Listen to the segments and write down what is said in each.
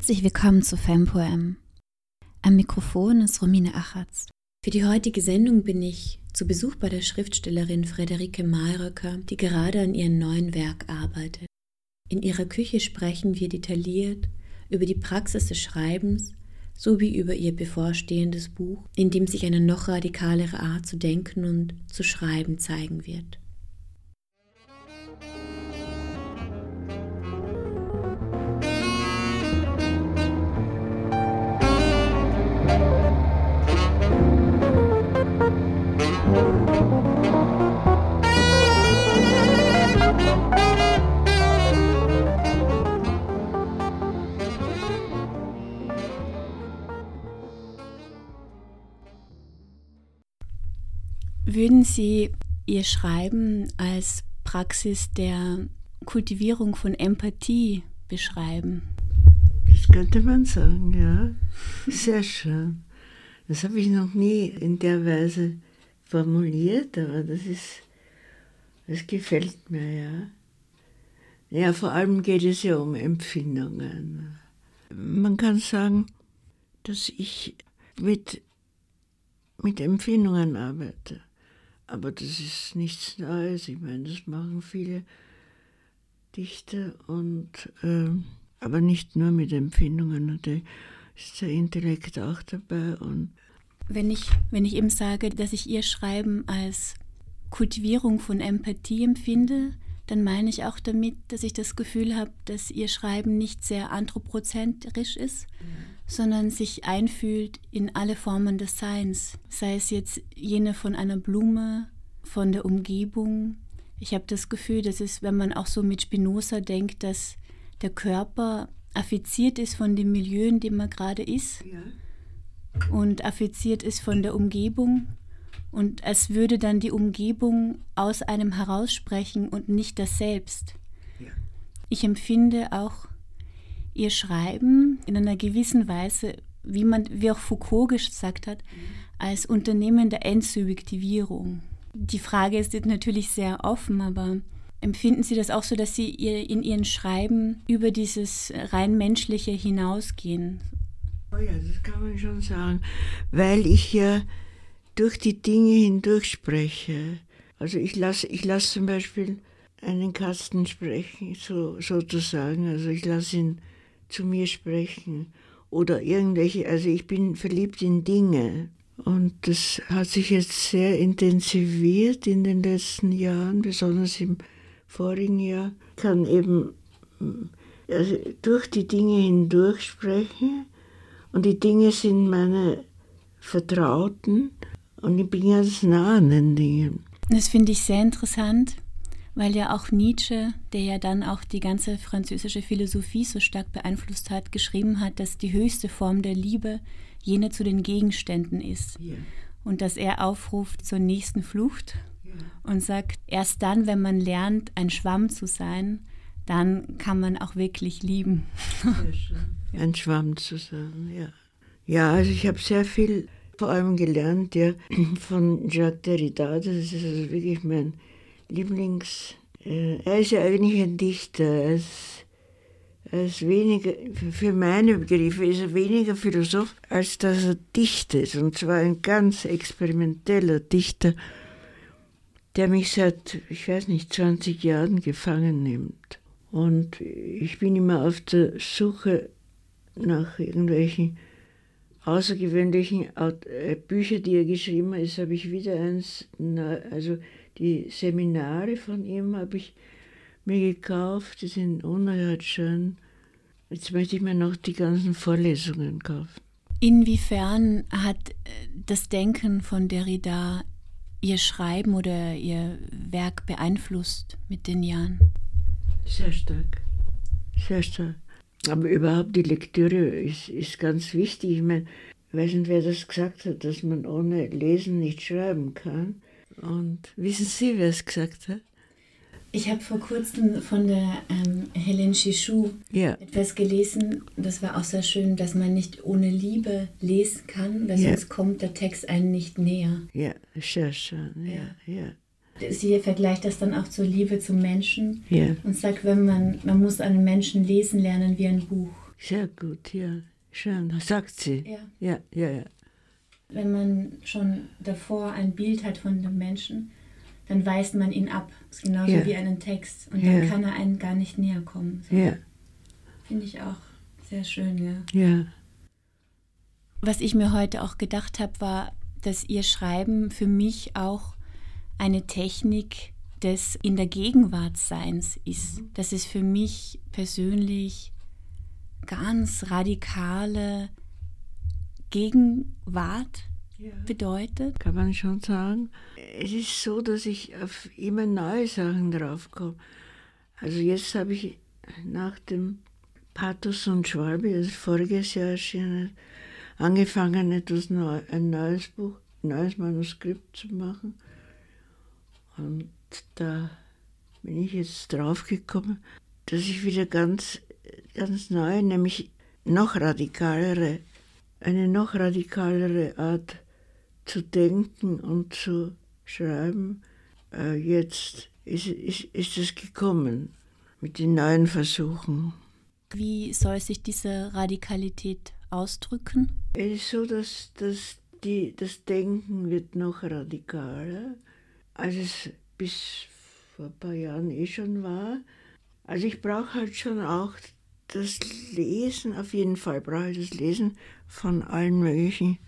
Herzlich willkommen zu FemPoem. Am Mikrofon ist Romine Achatz. Für die heutige Sendung bin ich zu Besuch bei der Schriftstellerin Frederike Mahlröcker, die gerade an ihrem neuen Werk arbeitet. In ihrer Küche sprechen wir detailliert über die Praxis des Schreibens sowie über ihr bevorstehendes Buch, in dem sich eine noch radikalere Art zu denken und zu schreiben zeigen wird. Würden Sie Ihr Schreiben als Praxis der Kultivierung von Empathie beschreiben? Das könnte man sagen, ja. Sehr schön. Das habe ich noch nie in der Weise formuliert, aber das ist, das gefällt mir, ja. Ja, vor allem geht es ja um Empfindungen. Man kann sagen, dass ich mit, mit Empfindungen arbeite. Aber das ist nichts Neues. Ich meine, das machen viele Dichter und äh, aber nicht nur mit Empfindungen. Natürlich ist der Intellekt auch dabei. Und wenn ich, wenn ich eben sage, dass ich ihr Schreiben als Kultivierung von Empathie empfinde, dann meine ich auch damit, dass ich das Gefühl habe, dass ihr Schreiben nicht sehr anthropozentrisch ist, mhm. sondern sich einfühlt in alle Formen des Seins, sei es jetzt jene von einer Blume, von der Umgebung. Ich habe das Gefühl, dass es, wenn man auch so mit Spinoza denkt, dass der Körper affiziert ist von dem Milieu, in dem man gerade ist ja. und affiziert ist von der Umgebung und als würde dann die Umgebung aus einem heraussprechen und nicht das Selbst. Ja. Ich empfinde auch ihr Schreiben in einer gewissen Weise, wie man, wie auch Foucault gesagt hat, mhm. als Unternehmen der Entsubjektivierung. Die Frage ist natürlich sehr offen, aber empfinden Sie das auch so, dass Sie ihr, in Ihren Schreiben über dieses rein menschliche hinausgehen? Oh ja, das kann man schon sagen, weil ich ja durch die Dinge hindurch spreche. Also ich lasse ich lass zum Beispiel einen Kasten sprechen, so, sozusagen. Also ich lasse ihn zu mir sprechen. Oder irgendwelche, also ich bin verliebt in Dinge. Und das hat sich jetzt sehr intensiviert in den letzten Jahren, besonders im vorigen Jahr. Ich kann eben also durch die Dinge hindurch sprechen und die Dinge sind meine Vertrauten und ich bin ganz nah an den Dingen. Das finde ich sehr interessant, weil ja auch Nietzsche, der ja dann auch die ganze französische Philosophie so stark beeinflusst hat, geschrieben hat, dass die höchste Form der Liebe jene zu den Gegenständen ist. Yeah. Und dass er aufruft zur nächsten Flucht yeah. und sagt, erst dann, wenn man lernt, ein Schwamm zu sein, dann kann man auch wirklich lieben. Ein Schwamm zu sein, ja. Ja, also ich habe sehr viel vor allem gelernt, ja, von Jacques Derrida. Das ist also wirklich mein Lieblings. Äh, er ist ja eigentlich ein Dichter. Er ist, er ist weniger, für meine Begriffe ist er weniger Philosoph, als dass er dichtet. Und zwar ein ganz experimenteller Dichter, der mich seit, ich weiß nicht, 20 Jahren gefangen nimmt. Und ich bin immer auf der Suche nach irgendwelchen außergewöhnlichen äh, Bücher, die er geschrieben hat. Habe ich wieder eins, also die Seminare von ihm habe ich mir gekauft, die sind unerhört schön. Jetzt möchte ich mir noch die ganzen Vorlesungen kaufen. Inwiefern hat äh, das Denken von Derrida Ihr Schreiben oder Ihr Werk beeinflusst mit den Jahren? Sehr stark. Sehr stark. Aber überhaupt die Lektüre ist, ist ganz wichtig. Ich meine, ich weiß nicht, wer das gesagt hat, dass man ohne Lesen nicht schreiben kann. Und wissen Sie, wer es gesagt hat? Ich habe vor kurzem von der ähm, Helen Chichou ja. etwas gelesen. Das war auch sehr schön, dass man nicht ohne Liebe lesen kann, weil ja. sonst kommt der Text einem nicht näher. Ja, sehr schön. Ja, ja. Sie vergleicht das dann auch zur Liebe zum Menschen ja. und sagt, wenn man, man muss einen Menschen lesen lernen wie ein Buch. Sehr gut, ja. Schön, sagt sie. Ja. Ja, ja, ja. Wenn man schon davor ein Bild hat von dem Menschen, dann weist man ihn ab. Das ist genauso Ja. wie einen Text. Und dann Ja. kann er einen gar nicht näher kommen. So. Ja, Finde ich auch sehr schön, ja. ja. Was ich mir heute auch gedacht habe, war, dass ihr Schreiben für mich auch eine Technik des in der Gegenwartseins ist. Dass es für mich persönlich ganz radikale Gegenwart bedeutet. Kann man schon sagen. Es ist so, dass ich auf immer neue Sachen draufkomme. Also jetzt habe ich nach dem Pathos und Schwalbe, das voriges Jahr erschienen ist, angefangen, etwas neu, ein neues Buch, ein neues Manuskript zu machen. Und da bin ich jetzt draufgekommen, dass ich wieder ganz, ganz neu, nämlich noch radikalere, eine noch radikalere Art zu denken und zu schreiben, äh, jetzt ist, ist, ist es gekommen mit den neuen Versuchen. Wie soll sich diese Radikalität ausdrücken? Es ist so, dass, dass die, das Denken wird noch radikaler, als es bis vor ein paar Jahren eh schon war. Also ich brauche halt schon auch das Lesen, auf jeden Fall brauche ich das Lesen von allen möglichen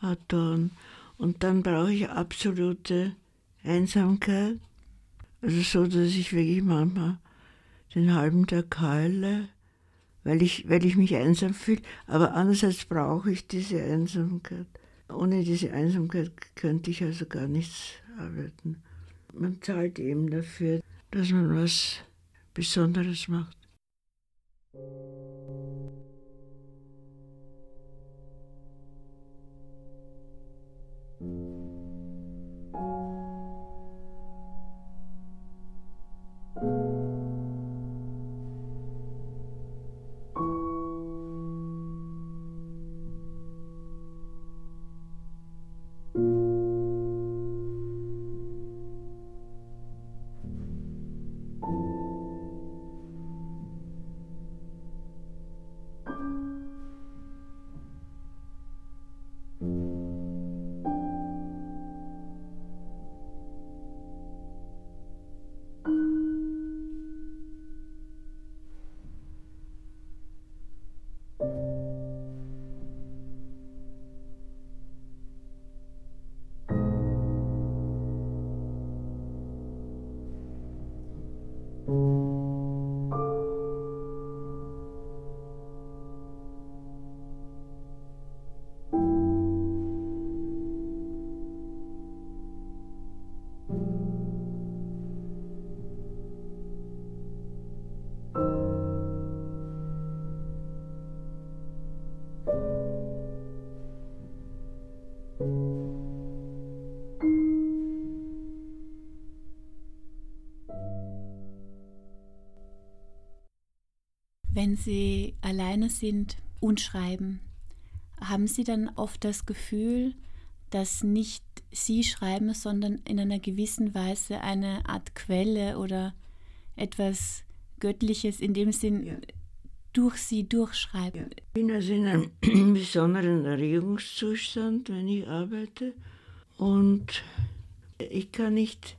Autoren. Und dann brauche ich absolute Einsamkeit. Also so, dass ich wirklich manchmal den halben Tag heule, weil ich, weil ich mich einsam fühle. Aber andererseits brauche ich diese Einsamkeit. Ohne diese Einsamkeit könnte ich also gar nichts arbeiten. Man zahlt eben dafür, dass man was Besonderes macht. Wenn Sie alleine sind und schreiben, haben Sie dann oft das Gefühl, dass nicht Sie schreiben, sondern in einer gewissen Weise eine Art Quelle oder etwas Göttliches in dem Sinn Ja. durch Sie durchschreiben? Ich bin also in einem besonderen Erregungszustand, wenn ich arbeite. Und ich kann nicht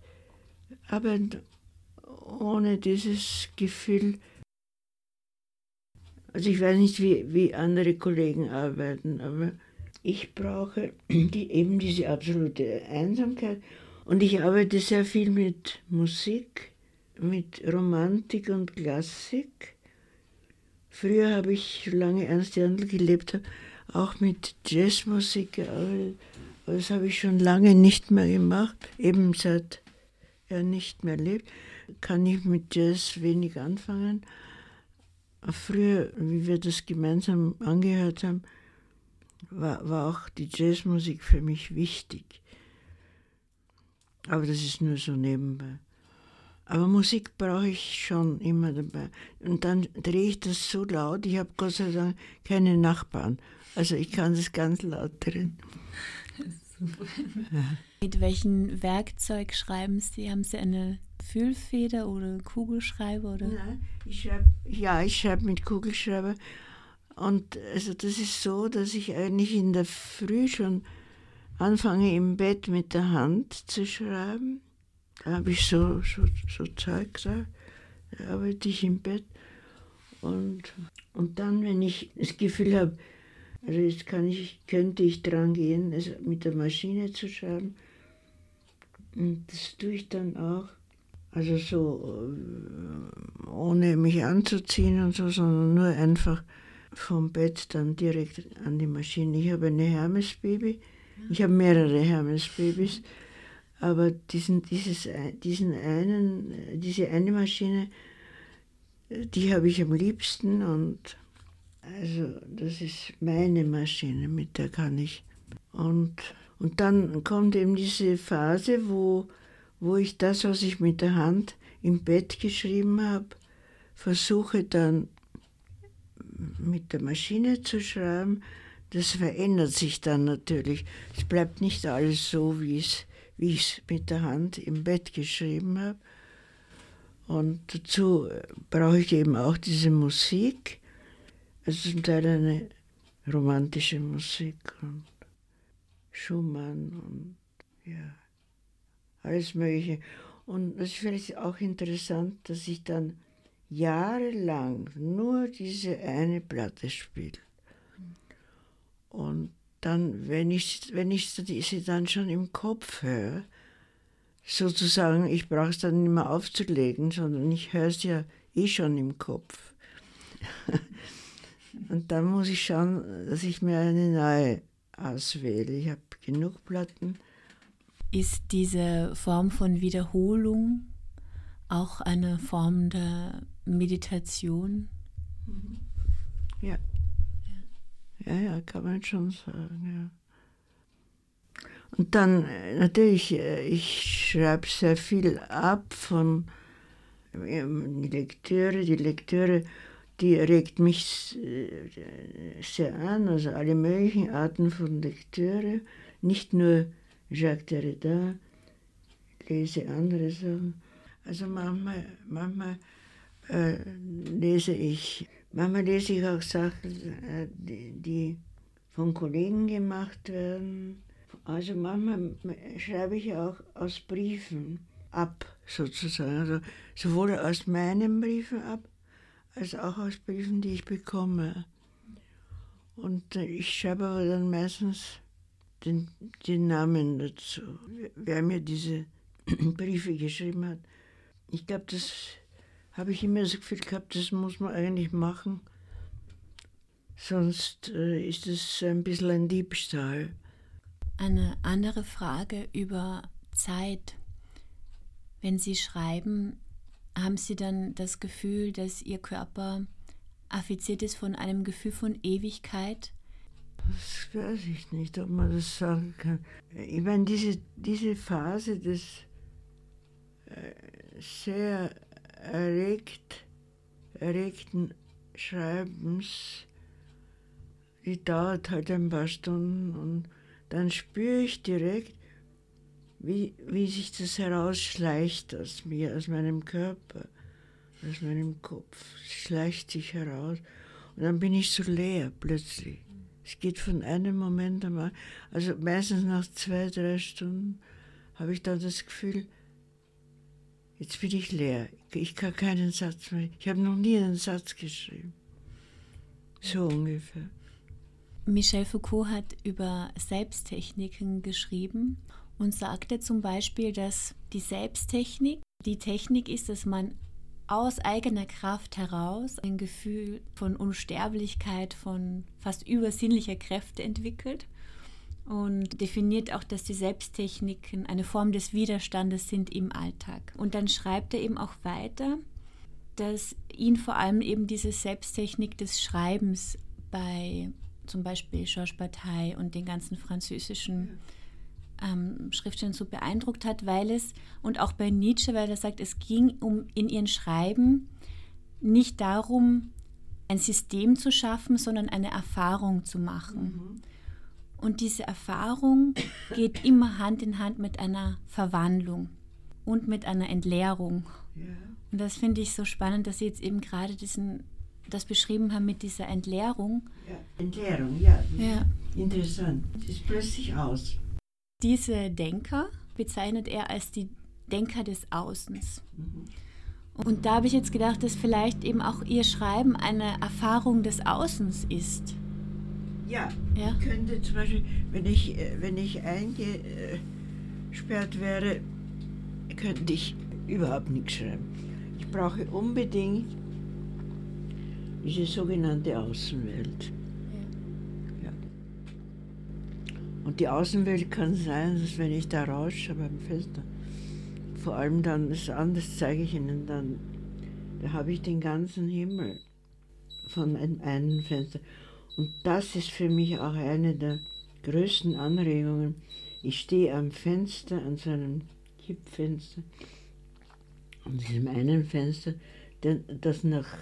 arbeiten ohne dieses Gefühl. Also ich weiß nicht, wie, wie andere Kollegen arbeiten, aber ich brauche die, eben diese absolute Einsamkeit. Und ich arbeite sehr viel mit Musik, mit Romantik und Klassik. Früher habe ich, solange Ernst Jandl gelebt hat, auch mit Jazzmusik gearbeitet. Aber das habe ich schon lange nicht mehr gemacht. Eben seit er nicht mehr lebt, kann ich mit Jazz wenig anfangen. Früher, wie wir das gemeinsam angehört haben, war, war auch die Jazzmusik für mich wichtig. Aber das ist nur so nebenbei. Aber Musik brauche ich schon immer dabei. Und dann drehe ich das so laut, ich habe Gott sei Dank keine Nachbarn. Also ich kann das ganz laut drehen. Mit welchem Werkzeug schreiben Sie? Haben Sie eine Füllfeder oder Kugelschreiber? Oder? Nein, ich schreib, ja, ich schreibe mit Kugelschreiber, Und also das ist so, dass ich eigentlich in der Früh schon anfange im Bett mit der Hand zu schreiben. Da habe ich so, so, so Zeug da, arbeite ich im Bett. Und, und dann, wenn ich das Gefühl habe, also jetzt kann ich, könnte ich dran gehen, also mit der Maschine zu schreiben. Und das tue ich dann auch. Also so äh, ohne mich anzuziehen und so, sondern nur einfach vom Bett dann direkt an die Maschine. Ich habe eine Hermes-Baby. Ich habe mehrere Hermes-Babys. Aber diesen, dieses, diesen einen, diese eine Maschine, die habe ich am liebsten und also das ist meine Maschine, mit der kann ich. Und, und dann kommt eben diese Phase, wo, wo ich das, was ich mit der Hand im Bett geschrieben habe, versuche dann mit der Maschine zu schreiben. Das verändert sich dann natürlich. Es bleibt nicht alles so, wie es ich es mit der Hand im Bett geschrieben habe. Und dazu brauche ich eben auch diese Musik. Also zum Teil eine romantische Musik Schumann und ja, alles Mögliche. Und es ist vielleicht auch interessant, dass ich dann jahrelang nur diese eine Platte spiele. Und dann, wenn ich, wenn ich sie dann schon im Kopf höre, sozusagen, ich brauche es dann nicht mehr aufzulegen, sondern ich höre es ja eh schon im Kopf. Und dann muss ich schauen, dass ich mir eine neue auswähle. Ich habe genug Platten. Ist diese Form von Wiederholung auch eine Form der Meditation? Mhm. Ja. Ja, ja, kann man schon sagen, ja. Und dann äh, natürlich, äh, ich schreibe sehr viel ab von ähm, die Lektüre. Die Lektüre, die regt mich äh, sehr an, also alle möglichen Arten von Lektüre, nicht nur Jacques Derrida, lese andere Sachen. Also manchmal, manchmal äh, lese ich Manchmal lese ich auch Sachen, äh, die von Kollegen gemacht werden. Also manchmal schreibe ich auch aus Briefen ab, sozusagen. Also sowohl aus meinen Briefen ab, als auch aus Briefen, die ich bekomme. Und äh, ich schreibe aber dann meistens den, den Namen dazu, wer mir diese Briefe geschrieben hat. Ich glaube, das habe ich immer das Gefühl gehabt, das muss man eigentlich machen. Sonst äh, ist es ein bisschen ein Diebstahl. Eine andere Frage über Zeit. Wenn Sie schreiben, haben Sie dann das Gefühl, dass Ihr Körper affiziert ist von einem Gefühl von Ewigkeit? Das weiß ich nicht, ob man das sagen kann. Ich meine, diese, diese Phase des äh, sehr erregt, erregten Schreibens, die dauert halt ein paar Stunden und dann spüre ich direkt, wie, wie sich das herausschleicht aus mir, aus meinem Körper, aus meinem Kopf. Es schleicht sich heraus und dann bin ich so leer plötzlich. Es geht von einem Moment einmal, also meistens nach zwei, drei Stunden, habe ich dann das Gefühl, Jetzt bin ich leer. Ich kann keinen Satz mehr. Ich habe noch nie einen Satz geschrieben. So ungefähr. Michel Foucault hat über Selbsttechniken geschrieben und sagte zum Beispiel, dass die Selbsttechnik die Technik ist, dass man aus eigener Kraft heraus ein Gefühl von Unsterblichkeit, von fast übersinnlicher Kräfte entwickelt und definiert auch, dass die Selbsttechniken eine Form des Widerstandes sind im Alltag. Und dann schreibt er eben auch weiter, dass ihn vor allem eben diese Selbsttechnik des Schreibens bei zum Beispiel Georges Bataille und den ganzen französischen ähm, Schriftstellern so beeindruckt hat, weil es, und auch bei Nietzsche, weil er sagt, es ging um in ihren Schreiben nicht darum, ein System zu schaffen, sondern eine Erfahrung zu machen. Mhm. Und diese Erfahrung geht immer Hand in Hand mit einer Verwandlung und mit einer Entleerung. Ja. Und das finde ich so spannend, dass Sie jetzt eben gerade diesen das beschrieben haben mit dieser Entleerung. Ja, Entleerung, ja. Ja. Interessant. Es ist plötzlich aus. Diese Denker bezeichnet er als die Denker des Außens. Und da habe ich jetzt gedacht, dass vielleicht eben auch ihr Schreiben eine Erfahrung des Außens ist. Ja, Ja. ich könnte zum Beispiel, wenn ich, äh, wenn ich eingesperrt wäre, könnte ich überhaupt nichts schreiben. Ich brauche unbedingt diese sogenannte Außenwelt. Ja. Und die Außenwelt kann sein, dass wenn ich da rausschaue beim Fenster, vor allem dann, das anders zeige ich Ihnen dann, da habe ich den ganzen Himmel von einem, einem Fenster. Und das ist für mich auch eine der größten Anregungen. Ich stehe am Fenster, an so einem Kippfenster, an diesem einen Fenster, das nach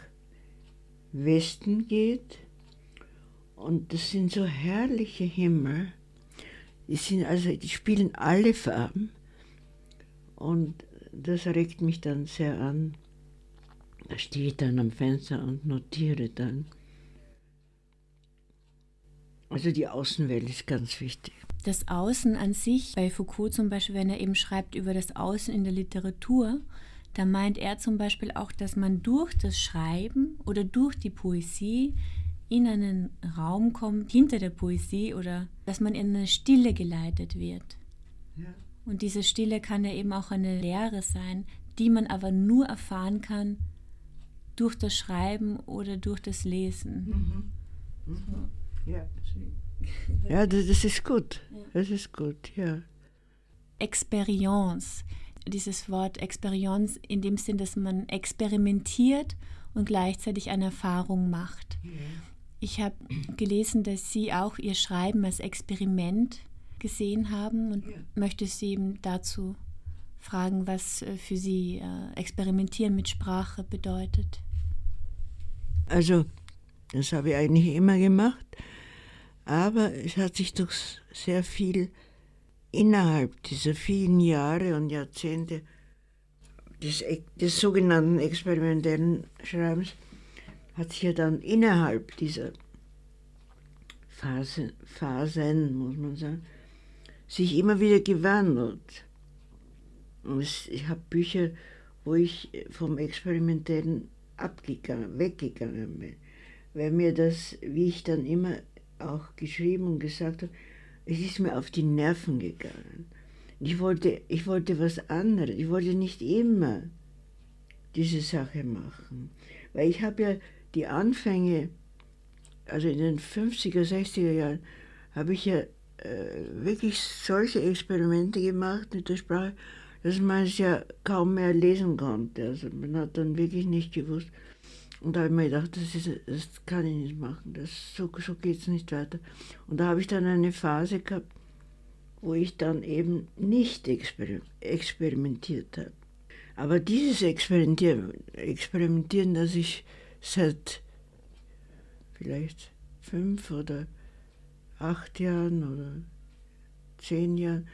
Westen geht. Und das sind so herrliche Himmel. Die, sind also, die spielen alle Farben. Und das regt mich dann sehr an. Da stehe ich dann am Fenster und notiere dann. Also die Außenwelt ist ganz wichtig. Das Außen an sich, bei Foucault zum Beispiel, wenn er eben schreibt über das Außen in der Literatur, da meint er zum Beispiel auch, dass man durch das Schreiben oder durch die Poesie in einen Raum kommt, hinter der Poesie, oder dass man in eine Stille geleitet wird. Ja. Und diese Stille kann ja eben auch eine Lehre sein, die man aber nur erfahren kann durch das Schreiben oder durch das Lesen. Ja, ja das, das ist gut. Das ist gut, ja. Experience. Dieses Wort Experience in dem Sinn, dass man experimentiert und gleichzeitig eine Erfahrung macht. Ich habe gelesen, dass Sie auch Ihr Schreiben als Experiment gesehen haben und Ja. möchte Sie eben dazu fragen, was äh, für Sie äh, Experimentieren mit Sprache bedeutet. Also, das habe ich eigentlich immer gemacht, aber es hat sich doch sehr viel innerhalb dieser vielen Jahre und Jahrzehnte des, des sogenannten experimentellen Schreibens hat sich ja dann innerhalb dieser Phase, Phasen, muss man sagen, sich immer wieder gewandelt. Und ich habe Bücher, wo ich vom Experimentellen abgegangen, weggegangen bin. Weil mir das, wie ich dann immer auch geschrieben und gesagt habe, es ist mir auf die Nerven gegangen. Ich wollte, ich wollte was anderes. Ich wollte nicht immer diese Sache machen. Weil ich habe ja die Anfänge, also in den 50er, 60er Jahren, habe ich ja äh, wirklich solche Experimente gemacht mit der Sprache, dass man es ja kaum mehr lesen konnte. Also man hat dann wirklich nicht gewusst. Und da habe ich mir gedacht, das, ist, das kann ich nicht machen, das, so, so geht es nicht weiter. Und da habe ich dann eine Phase gehabt, wo ich dann eben nicht exper experimentiert habe. Aber dieses Experimentieren, Experimentieren, das ich seit vielleicht fünf oder acht Jahren oder zehn Jahren,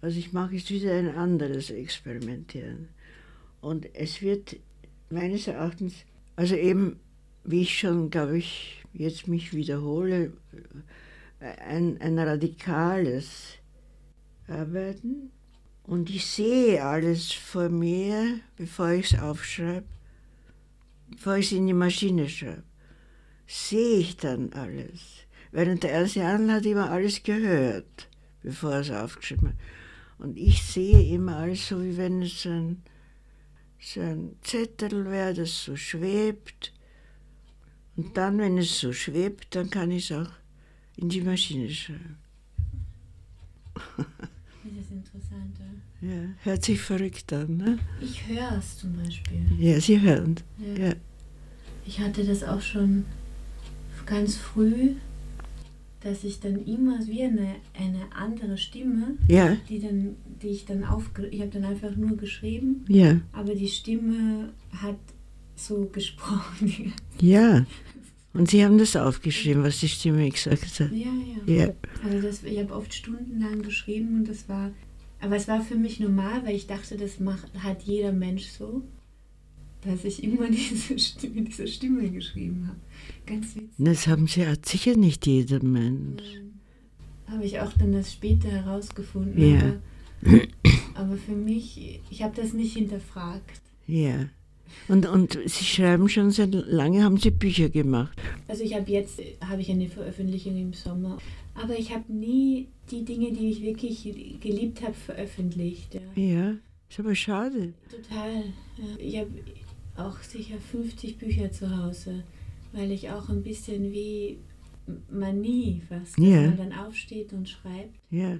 was ich mache, ist wieder ein anderes Experimentieren. Und es wird meines Erachtens, also eben, wie ich schon, glaube ich, jetzt mich wiederhole, ein, ein radikales Arbeiten. Und ich sehe alles vor mir, bevor ich es aufschreibe, bevor ich in die Maschine schreibe, sehe ich dann alles. Während der erste Jan hat immer alles gehört, bevor er es aufgeschrieben hat. Und ich sehe immer alles so, wie wenn es ein, so ein Zettel wäre, das so schwebt. Und dann, wenn es so schwebt, dann kann ich es auch in die Maschine schreiben. Das ist interessant. Ja, hört sich verrückt an, ne? Ich höre es zum Beispiel. Ja, Sie hören. Ja. Ja. Ich hatte das auch schon ganz früh, dass ich dann immer wie eine, eine andere Stimme, Ja, die, dann, die ich dann aufge... Ich habe dann einfach nur geschrieben, ja, aber die Stimme hat so gesprochen. ja. Und Sie haben das aufgeschrieben, was die Stimme gesagt hat. ja, ja. Ja, Also das, ich habe oft stundenlang geschrieben und das war... Aber es war für mich normal, weil ich dachte, das macht, hat jeder Mensch so. dass ich immer diese Stimme, diese Stimme geschrieben habe. Ganz witzig. Das haben sie hat sicher nicht jeder Mensch. Habe ich auch dann das später herausgefunden. Ja. Aber, aber für mich, ich habe das nicht hinterfragt. Ja. Und, und Sie schreiben schon seit lange, haben Sie Bücher gemacht? Also ich habe jetzt, habe ich eine Veröffentlichung im Sommer, aber ich habe nie die Dinge, die ich wirklich geliebt habe, veröffentlicht. Ja, ja ist aber schade. Total. Ja. Ich habe auch sicher 50 Bücher zu Hause, weil ich auch ein bisschen wie Manie fast, ja. man dann aufsteht und schreibt. Ja.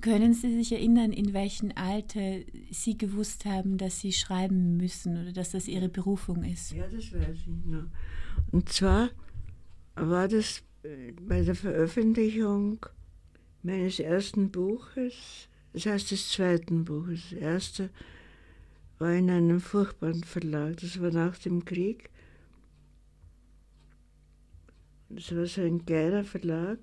Können Sie sich erinnern, in welchem Alter Sie gewusst haben, dass Sie schreiben müssen oder dass das Ihre Berufung ist? Ja, das weiß ich noch. Und zwar war das äh, bei der Veröffentlichung meines ersten Buches, das heißt des zweiten Buches. Das erste war in einem furchtbaren Verlag, das war nach dem Krieg. Das war so ein kleiner Verlag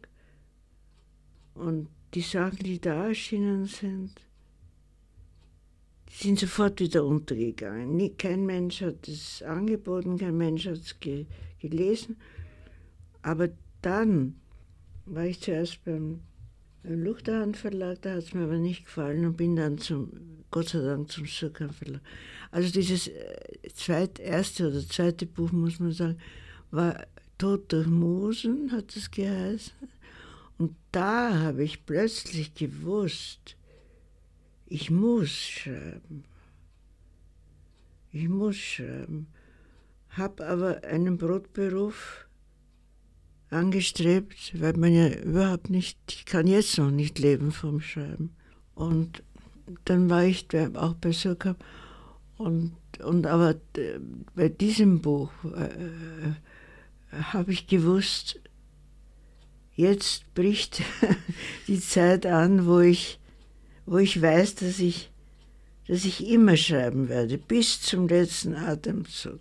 und die Sachen, die da erschienen sind, die sind sofort wieder untergegangen. Kein Mensch hat es angeboten, kein Mensch hat es ge gelesen. Aber dann war ich zuerst beim, Luchterhand Verlag, da hat es mir aber nicht gefallen und bin dann zum, Gott sei Dank zum Surkamp Verlag. Also dieses äh, zweit, erste oder zweite Buch, muss man sagen, war Tod durch Mosen, hat es geheißen. Und da habe ich plötzlich gewusst, ich muss schreiben. Ich muss schreiben. Habe aber einen Brotberuf angestrebt, weil man ja überhaupt nicht, ich kann jetzt noch nicht leben vom Schreiben. Und dann war ich auch bei Surkamp und, und aber äh, bei diesem Buch äh, äh habe ich gewusst, jetzt bricht die Zeit an, wo ich, wo ich weiß, dass ich, dass ich immer schreiben werde, bis zum letzten Atemzug.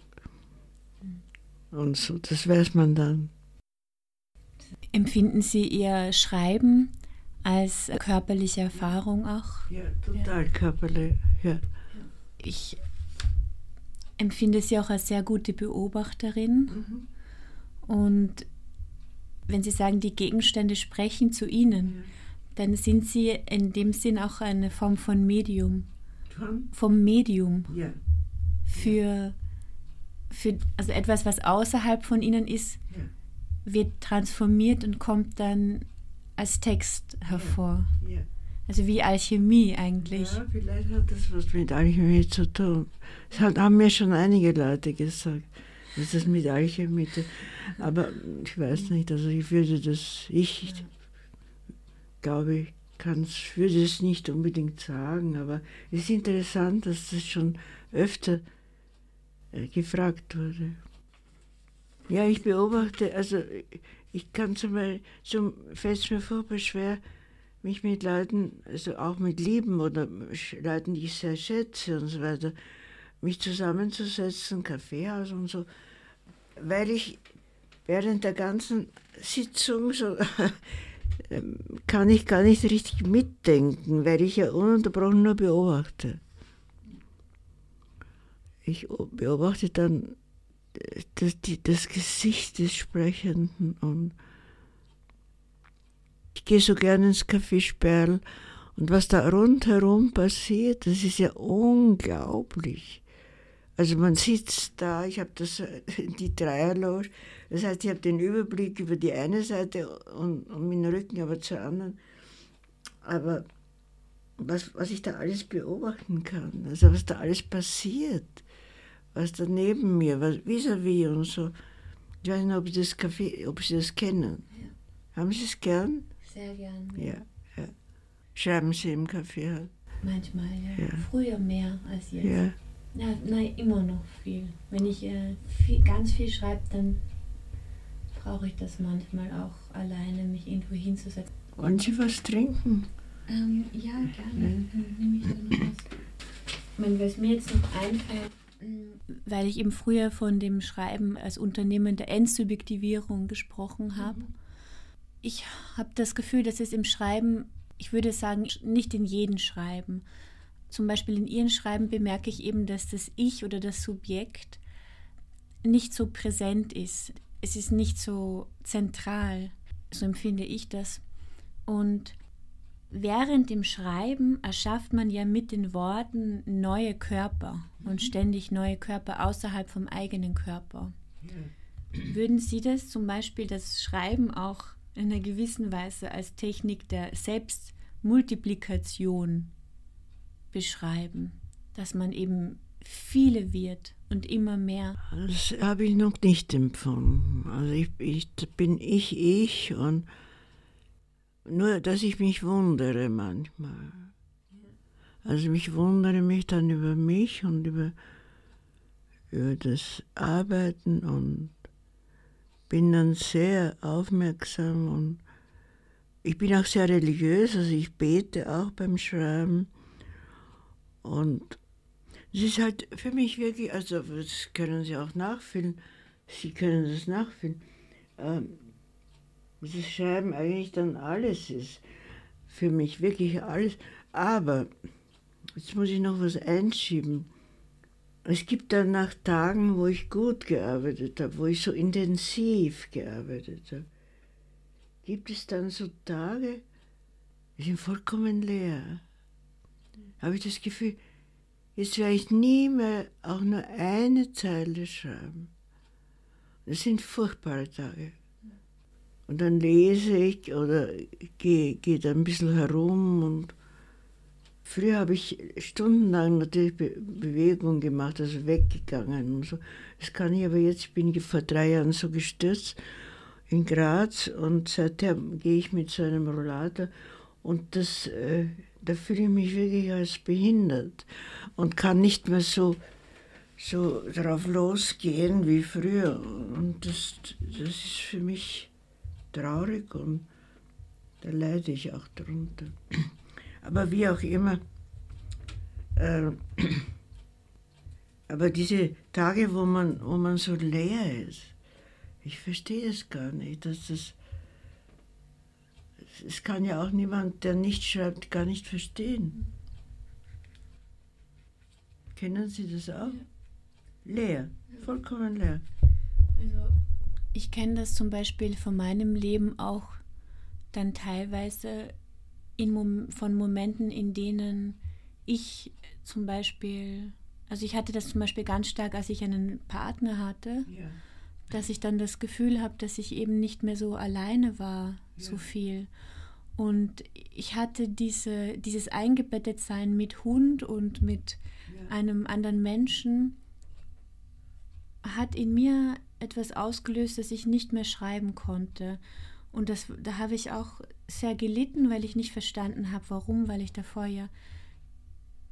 Und so, das weiß man dann. Empfinden Sie Ihr Schreiben als körperliche Erfahrung auch? Ja, total ja. körperlich, ja. Ich empfinde Sie auch als sehr gute Beobachterin mhm. und wenn Sie sagen, die Gegenstände sprechen zu Ihnen, ja. dann sind Sie in dem Sinn auch eine Form von Medium. Von? Vom Medium. Ja. Für, für also etwas, was außerhalb von Ihnen ist, ja. wird transformiert und kommt dann als Text hervor. Ja. Also wie Alchemie eigentlich. Ja, vielleicht hat das was mit Alchemie zu tun. Das haben mir schon einige Leute gesagt. Das ist mit Alchemie. Aber ich weiß nicht, also ich würde das, ich glaube, ich kann's, würde es nicht unbedingt sagen, aber es ist interessant, dass das schon öfter äh, gefragt wurde. Ja, ich beobachte, also ich kann zum Beispiel, zum, fällt es mir furchtbar schwer, mich mit Leuten, also auch mit Lieben oder Leuten, die ich sehr schätze und so weiter, mich zusammenzusetzen, Kaffeehaus und so, weil ich während der ganzen Sitzung so kann ich gar nicht richtig mitdenken, weil ich ja ununterbrochen nur beobachte. Ich beobachte dann das, die, das Gesicht des Sprechenden und ich gehe so gerne ins Café Sperl und was da rundherum passiert, das ist ja unglaublich. Also man sitzt da, ich habe das die Dreierloge, das heißt, ich habe den Überblick über die eine Seite und, und meinen Rücken aber zur anderen. Aber was, was ich da alles beobachten kann, also was da alles passiert, was da neben mir, was vis-à-vis und so. Ich weiß nicht, ob Sie das Café, ob Sie das kennen. Ja. Haben Sie es gern? Sehr gern. Ja. ja, ja. Schreiben Sie im Café halt? Manchmal, ja. ja. Früher mehr als jetzt. Ja. Ja, nein, immer noch viel. Wenn ich äh, viel, ganz viel schreibe, dann brauche ich das manchmal auch alleine, mich irgendwo hinzusetzen. Wollen Sie was trinken? Ähm, ja, gerne. Dann nehme ich da noch was. Ich meine, was mir jetzt noch einfällt, weil ich eben früher von dem Schreiben als Unternehmen der Endsubjektivierung gesprochen habe. Mhm. Ich habe das Gefühl, dass es im Schreiben, ich würde sagen, nicht in jedem Schreiben. Zum Beispiel in Ihren Schreiben bemerke ich eben, dass das Ich oder das Subjekt nicht so präsent ist. Es ist nicht so zentral. So empfinde ich das. Und während dem Schreiben erschafft man ja mit den Worten neue Körper und mhm. ständig neue Körper außerhalb vom eigenen Körper. Würden Sie das zum Beispiel, das Schreiben auch in einer gewissen Weise als Technik der Selbstmultiplikation beschreiben, dass man eben viele wird und immer mehr? Das habe ich noch nicht empfunden. Also ich, ich bin ich, ich und nur, dass ich mich wundere manchmal. Also ich wundere mich dann über mich und über, über das Arbeiten und bin dann sehr aufmerksam und ich bin auch sehr religiös, also ich bete auch beim Schreiben und es ist halt für mich wirklich, also das können Sie auch nachfühlen, Sie können das nachfühlen, ähm, das Schreiben eigentlich dann alles ist. Für mich wirklich alles. Aber, jetzt muss ich noch was einschieben. Es gibt dann nach Tagen, wo ich gut gearbeitet habe, wo ich so intensiv gearbeitet habe, gibt es dann so Tage, die sind vollkommen leer. Habe ich das Gefühl, jetzt werde ich nie mehr auch nur eine Zeile schreiben. Das sind furchtbare Tage. Und dann lese ich oder gehe, gehe da ein bisschen herum und früher habe ich stundenlang natürlich Be Bewegung gemacht, also weggegangen und so. Das kann ich aber jetzt, bin ich vor drei Jahren so gestürzt in Graz und seither gehe ich mit so einem Rollator und das, äh, da fühle ich mich wirklich als behindert und kann nicht mehr so, so drauf losgehen wie früher. Und das, das ist für mich traurig und da leide ich auch drunter. Aber wie auch immer, äh, aber diese Tage, wo man, wo man so leer ist, ich verstehe es gar nicht, dass das, es kann ja auch niemand, der nicht schreibt, gar nicht verstehen. Kennen Sie das auch? Leer, vollkommen leer. Also ich kenne das zum Beispiel von meinem Leben auch dann teilweise in Mom von Momenten, in denen ich zum Beispiel, also ich hatte das zum Beispiel ganz stark, als ich einen Partner hatte, ja. Dass ich dann das Gefühl habe, dass ich eben nicht mehr so alleine war, ja. so viel. Und ich hatte diese, dieses Eingebettetsein mit Hund und mit ja. einem anderen Menschen, hat in mir etwas ausgelöst, dass ich nicht mehr schreiben konnte. Und das, da habe ich auch sehr gelitten, weil ich nicht verstanden habe, warum, weil ich davor ja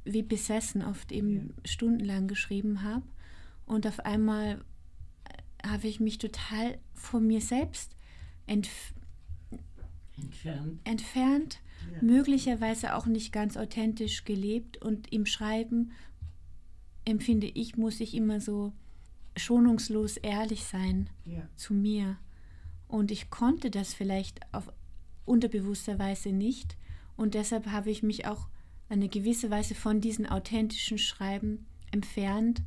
wie besessen oft eben ja. stundenlang geschrieben habe. Und auf einmal habe ich mich total von mir selbst entf entfernt. entfernt ja. möglicherweise auch nicht ganz authentisch gelebt und im Schreiben empfinde ich, muss ich immer so schonungslos ehrlich sein ja. zu mir. Und ich konnte das vielleicht auf unterbewusster Weise nicht. Und deshalb habe ich mich auch eine gewisse Weise von diesen authentischen Schreiben entfernt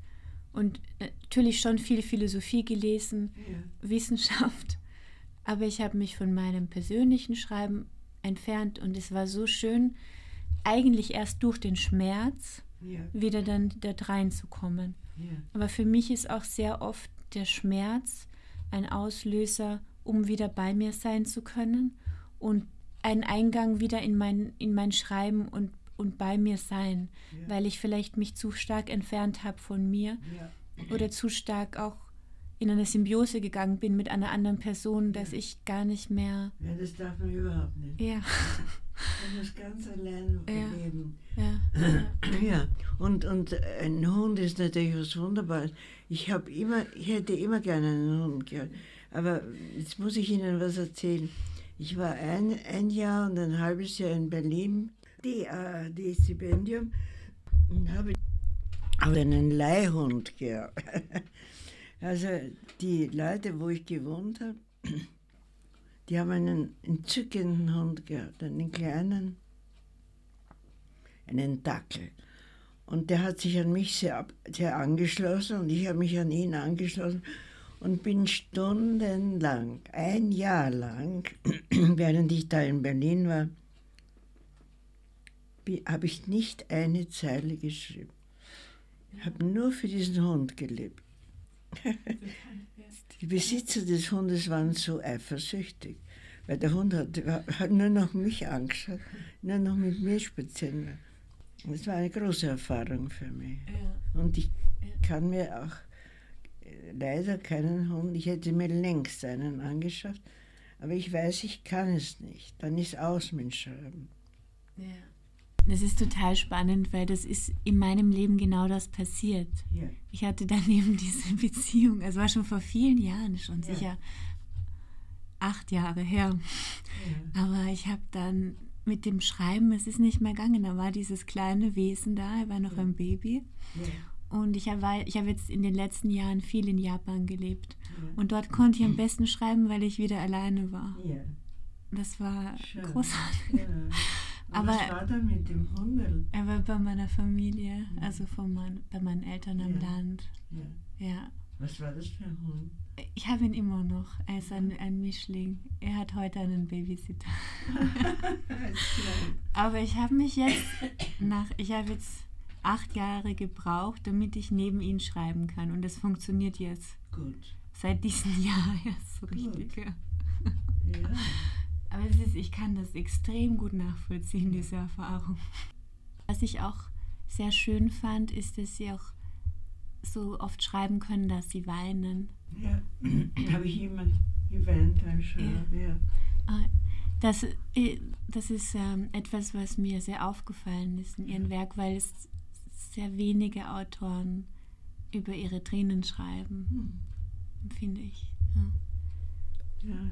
und natürlich schon viel Philosophie gelesen, ja. Wissenschaft. Aber ich habe mich von meinem persönlichen Schreiben entfernt und es war so schön, eigentlich erst durch den Schmerz ja. wieder dann da reinzukommen. Ja. Aber für mich ist auch sehr oft der Schmerz ein Auslöser, um wieder bei mir sein zu können und ein Eingang wieder in mein, in mein Schreiben und, und bei mir sein, ja. weil ich vielleicht mich zu stark entfernt habe von mir oder zu stark auch in eine Symbiose gegangen bin mit einer anderen Person, dass ja. ich gar nicht mehr. Ja, das darf man überhaupt nicht. Ja. Man muss ganz allein ja. leben. Ja. ja. Und, und ein Hund ist natürlich was Wunderbares. Ich habe immer, ich hätte immer gerne einen Hund gehabt. Aber jetzt muss ich Ihnen was erzählen. Ich war ein, ein Jahr und ein halbes Jahr in Berlin, die, äh, die Stipendium, und habe einen Leihhund gehabt. Also die Leute, wo ich gewohnt habe, die haben einen entzückenden Hund gehabt, einen kleinen, einen Dackel. Und der hat sich an mich sehr, sehr angeschlossen und ich habe mich an ihn angeschlossen und bin stundenlang, ein Jahr lang, während ich da in Berlin war, habe ich nicht eine Zeile geschrieben. Ich habe nur für diesen Hund gelebt. Die Besitzer des Hundes waren so eifersüchtig, weil der Hund hat, hat nur noch mich angeschaut, nur noch mit mir spazieren. Das war eine große Erfahrung für mich. Ja. Und ich kann mir auch äh, leider keinen Hund, ich hätte mir längst einen angeschafft, aber ich weiß, ich kann es nicht. Dann ist aus mit Schreiben. Ja. Das ist total spannend, weil das ist in meinem Leben genau das passiert. Ja. Ich hatte dann eben diese Beziehung, es war schon vor vielen Jahren, schon ja. sicher acht Jahre her. Ja. Aber ich habe dann mit dem Schreiben, es ist nicht mehr gegangen, da war dieses kleine Wesen da, er war noch ein Baby. Und ich habe ich hab jetzt in den letzten Jahren viel in Japan gelebt. Und dort konnte ich am besten schreiben, weil ich wieder alleine war. Das war Schön. großartig. Aber was war da mit dem Hundel? Er war bei meiner Familie, also von mein, bei meinen Eltern am ja. Land. Ja. ja. Was war das für ein Hund? Ich habe ihn immer noch. Er ist ein, ein Mischling. Er hat heute einen Babysitter. Aber ich habe mich jetzt nach, ich habe jetzt acht Jahre gebraucht, damit ich neben ihn schreiben kann. Und das funktioniert jetzt. Gut. Seit diesem Jahr erst so Gut. richtig. Ja. ja. Aber es ist, ich kann das extrem gut nachvollziehen, diese Erfahrung. Was ich auch sehr schön fand, ist, dass sie auch so oft schreiben können, dass sie weinen. Ja, habe ich immer geweint beim Schreiben, ja. ja. Ah, das, äh, das ist ähm, etwas, was mir sehr aufgefallen ist in ihrem. Werk, weil es sehr wenige Autoren über ihre Tränen schreiben, hm. finde ich. Ja. ja.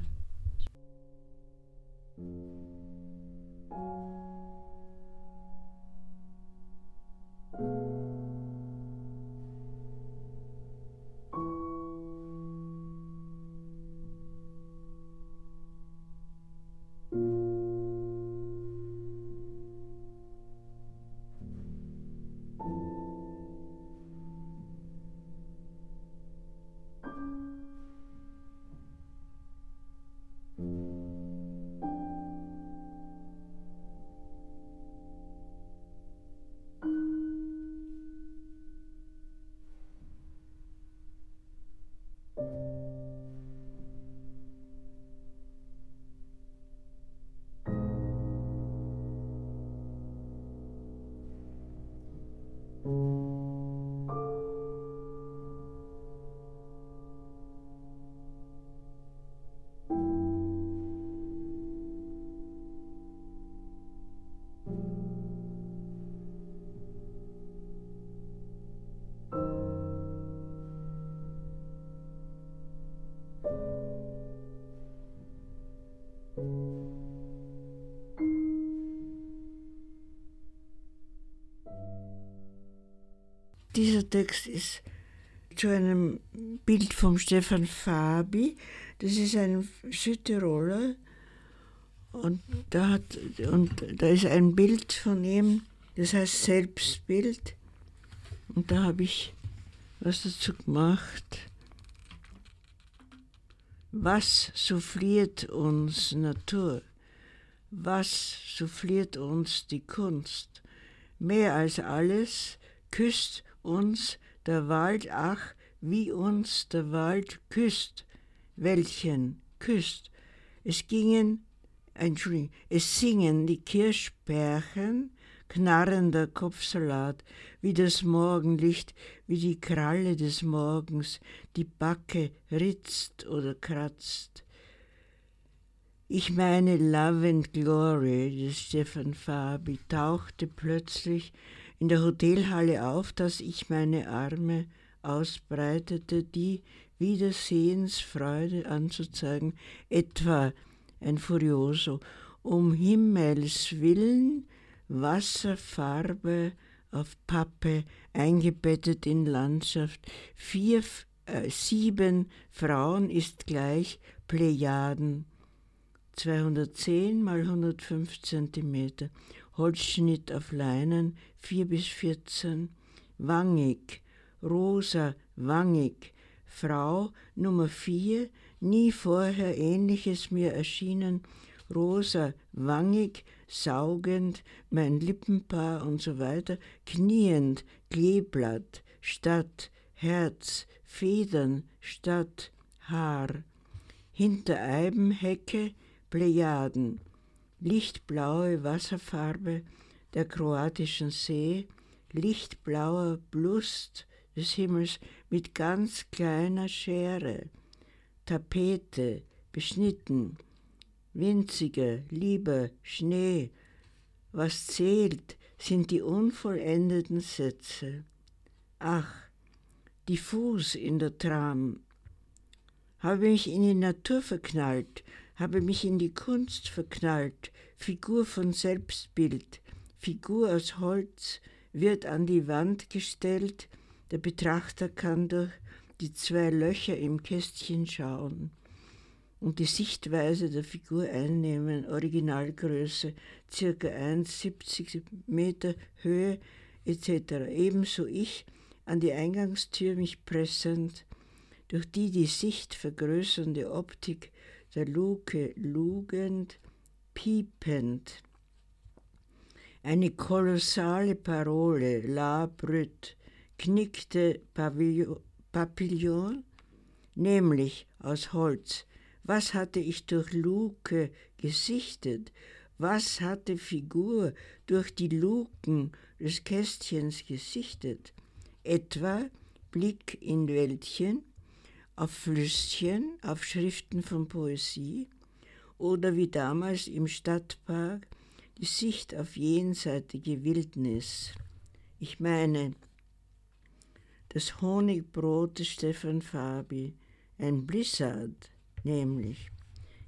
Dieser Text ist zu einem Bild vom Stefan Fabi. Das ist ein Südtiroler. Und da, hat, und da ist ein Bild von ihm, das heißt Selbstbild. Und da habe ich was dazu gemacht. Was souffliert uns Natur? Was souffliert uns die Kunst? Mehr als alles küsst uns der Wald, ach, wie uns der Wald küsst. Welchen küsst? Es gingen, Entschuldigung, es singen die Kirschbärchen, knarrender Kopfsalat, wie das Morgenlicht, wie die Kralle des Morgens, die Backe ritzt oder kratzt. Ich meine Love and Glory des Stefan Fabi tauchte plötzlich in der Hotelhalle auf, dass ich meine Arme ausbreitete, die Wiedersehensfreude anzuzeigen, etwa ein Furioso, um Himmels willen Wasserfarbe auf Pappe, eingebettet in Landschaft, vier, äh, sieben Frauen ist gleich Plejaden, 210 mal 105 cm, Holzschnitt auf Leinen 4 bis 14, wangig, rosa, wangig, Frau Nummer 4, nie vorher ähnliches mir erschienen, rosa, wangig, saugend, mein Lippenpaar und so weiter, kniend, Kleeblatt, Stadt, Herz, Federn, Stadt, Haar, hinter Eibenhecke, Plejaden, lichtblaue Wasserfarbe der kroatischen See, lichtblauer Blust des Himmels mit ganz kleiner Schere, Tapete, beschnitten, winziger, lieber Schnee. Was zählt, sind die unvollendeten Sätze. Ach, diffus in der Tram. Habe mich in die Natur verknallt, habe mich in die Kunst verknallt, Figur von Selbstbild, Figur aus Holz, wird an die Wand gestellt, der Betrachter kann durch die zwei Löcher im Kästchen schauen und die Sichtweise der Figur einnehmen, Originalgröße, circa 1,70 Meter Höhe etc. Ebenso ich an die Eingangstür mich pressend, durch die die Sicht vergrößernde Optik der Luke lugend, piepend. Eine kolossale Parole, La Brut, knickte Papillon, nämlich aus Holz. Was hatte ich durch Luke gesichtet? Was hatte Figur durch die Luken des Kästchens gesichtet? Etwa Blick in Wäldchen, auf Flüsschen, auf Schriften von Poesie oder wie damals im Stadtpark die Sicht auf jenseitige Wildnis. Ich meine, das Honigbrot des Stefan Fabi, ein Blizzard, nämlich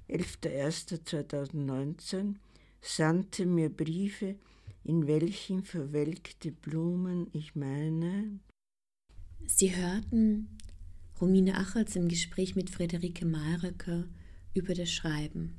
11.01.2019, sandte mir Briefe, in welchen verwelkte Blumen ich meine. Sie hörten Romine Achels im Gespräch mit Friederike Mayröcker über das Schreiben.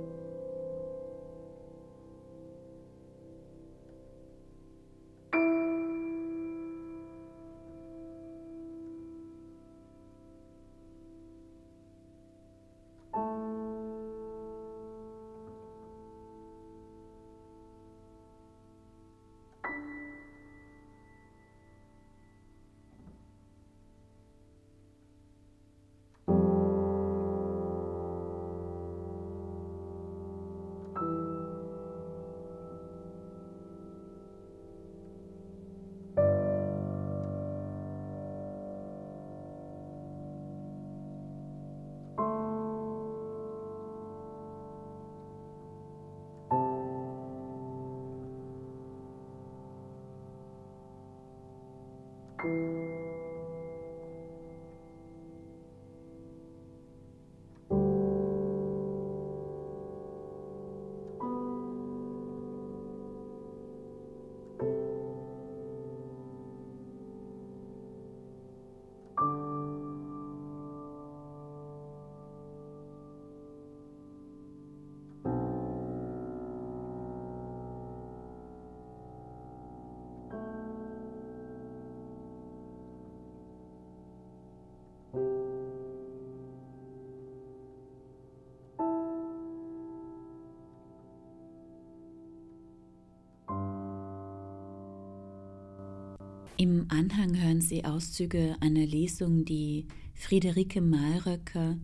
Im Anhang hören Sie Auszüge einer Lesung, die Friederike Mayröcker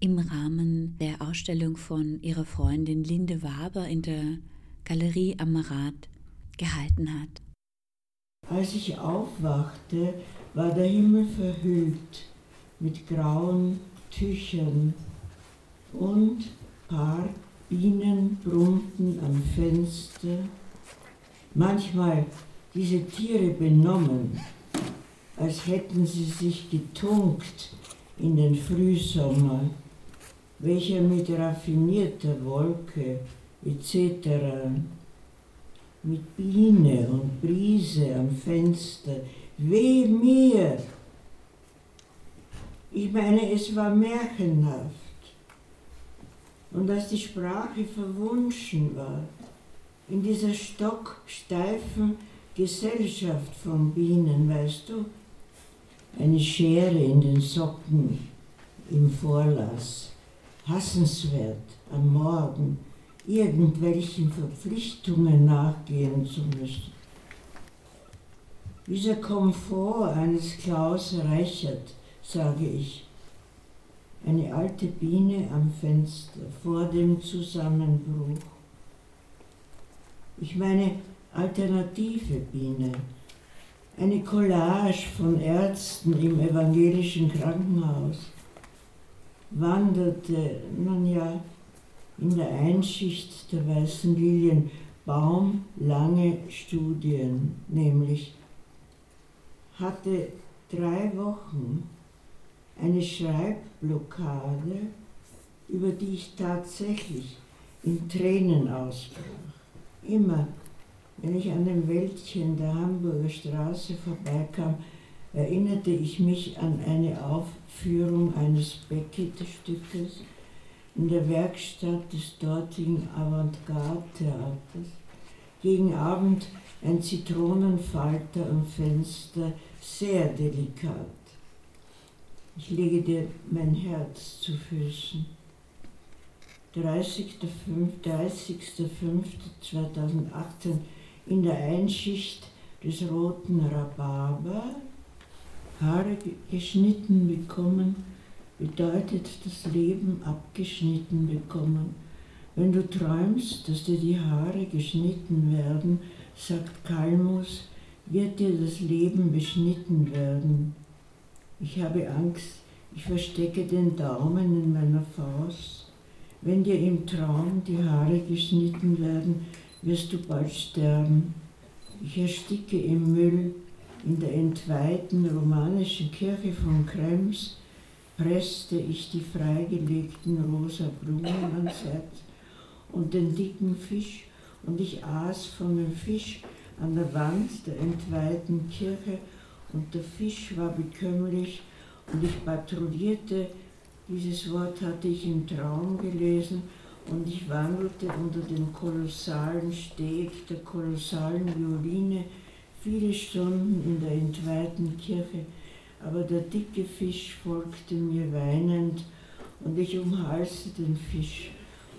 im Rahmen der Ausstellung von ihrer Freundin Linde Waber in der Galerie Amarat gehalten hat. Als ich aufwachte, war der Himmel verhüllt mit grauen Tüchern und paar Bienen brummten am Fenster. Manchmal diese Tiere benommen, als hätten sie sich getunkt in den Frühsommer, welcher mit raffinierter Wolke etc., mit Biene und Brise am Fenster, weh mir! Ich meine, es war märchenhaft. Und dass die Sprache verwunschen war, in dieser stocksteifen Gesellschaft von Bienen, weißt du? Eine Schere in den Socken im Vorlass. Hassenswert am Morgen irgendwelchen Verpflichtungen nachgehen zu müssen. Dieser Komfort eines Klaus Reichert, sage ich. Eine alte Biene am Fenster vor dem Zusammenbruch. Ich meine, alternative Biene. Eine Collage von Ärzten im evangelischen Krankenhaus wanderte, nun ja, in der Einschicht der weißen Lilien baumlange Studien, nämlich hatte drei Wochen eine Schreibblockade, über die ich tatsächlich in Tränen ausbrach. Immer wenn ich an dem Wäldchen der Hamburger Straße vorbeikam, erinnerte ich mich an eine Aufführung eines Beckett-Stückes in der Werkstatt des dortigen Avantgarde-Theaters. Gegen Abend ein Zitronenfalter am Fenster, sehr delikat. Ich lege dir mein Herz zu Füßen. 30.05.2018 in der Einschicht des roten Rhabarber Haare geschnitten bekommen, bedeutet das Leben abgeschnitten bekommen. Wenn du träumst, dass dir die Haare geschnitten werden, sagt Kalmus, wird dir das Leben beschnitten werden. Ich habe Angst, ich verstecke den Daumen in meiner Faust. Wenn dir im Traum die Haare geschnitten werden, wirst du bald sterben. Ich ersticke im Müll. In der entweihten romanischen Kirche von Krems presste ich die freigelegten rosa Blumen ans Herz und den dicken Fisch. Und ich aß von dem Fisch an der Wand der entweihten Kirche. Und der Fisch war bekömmlich. Und ich patrouillierte, dieses Wort hatte ich im Traum gelesen und ich wandelte unter dem kolossalen Steg der kolossalen Violine viele Stunden in der entweihten Kirche, aber der dicke Fisch folgte mir weinend und ich umhalste den Fisch.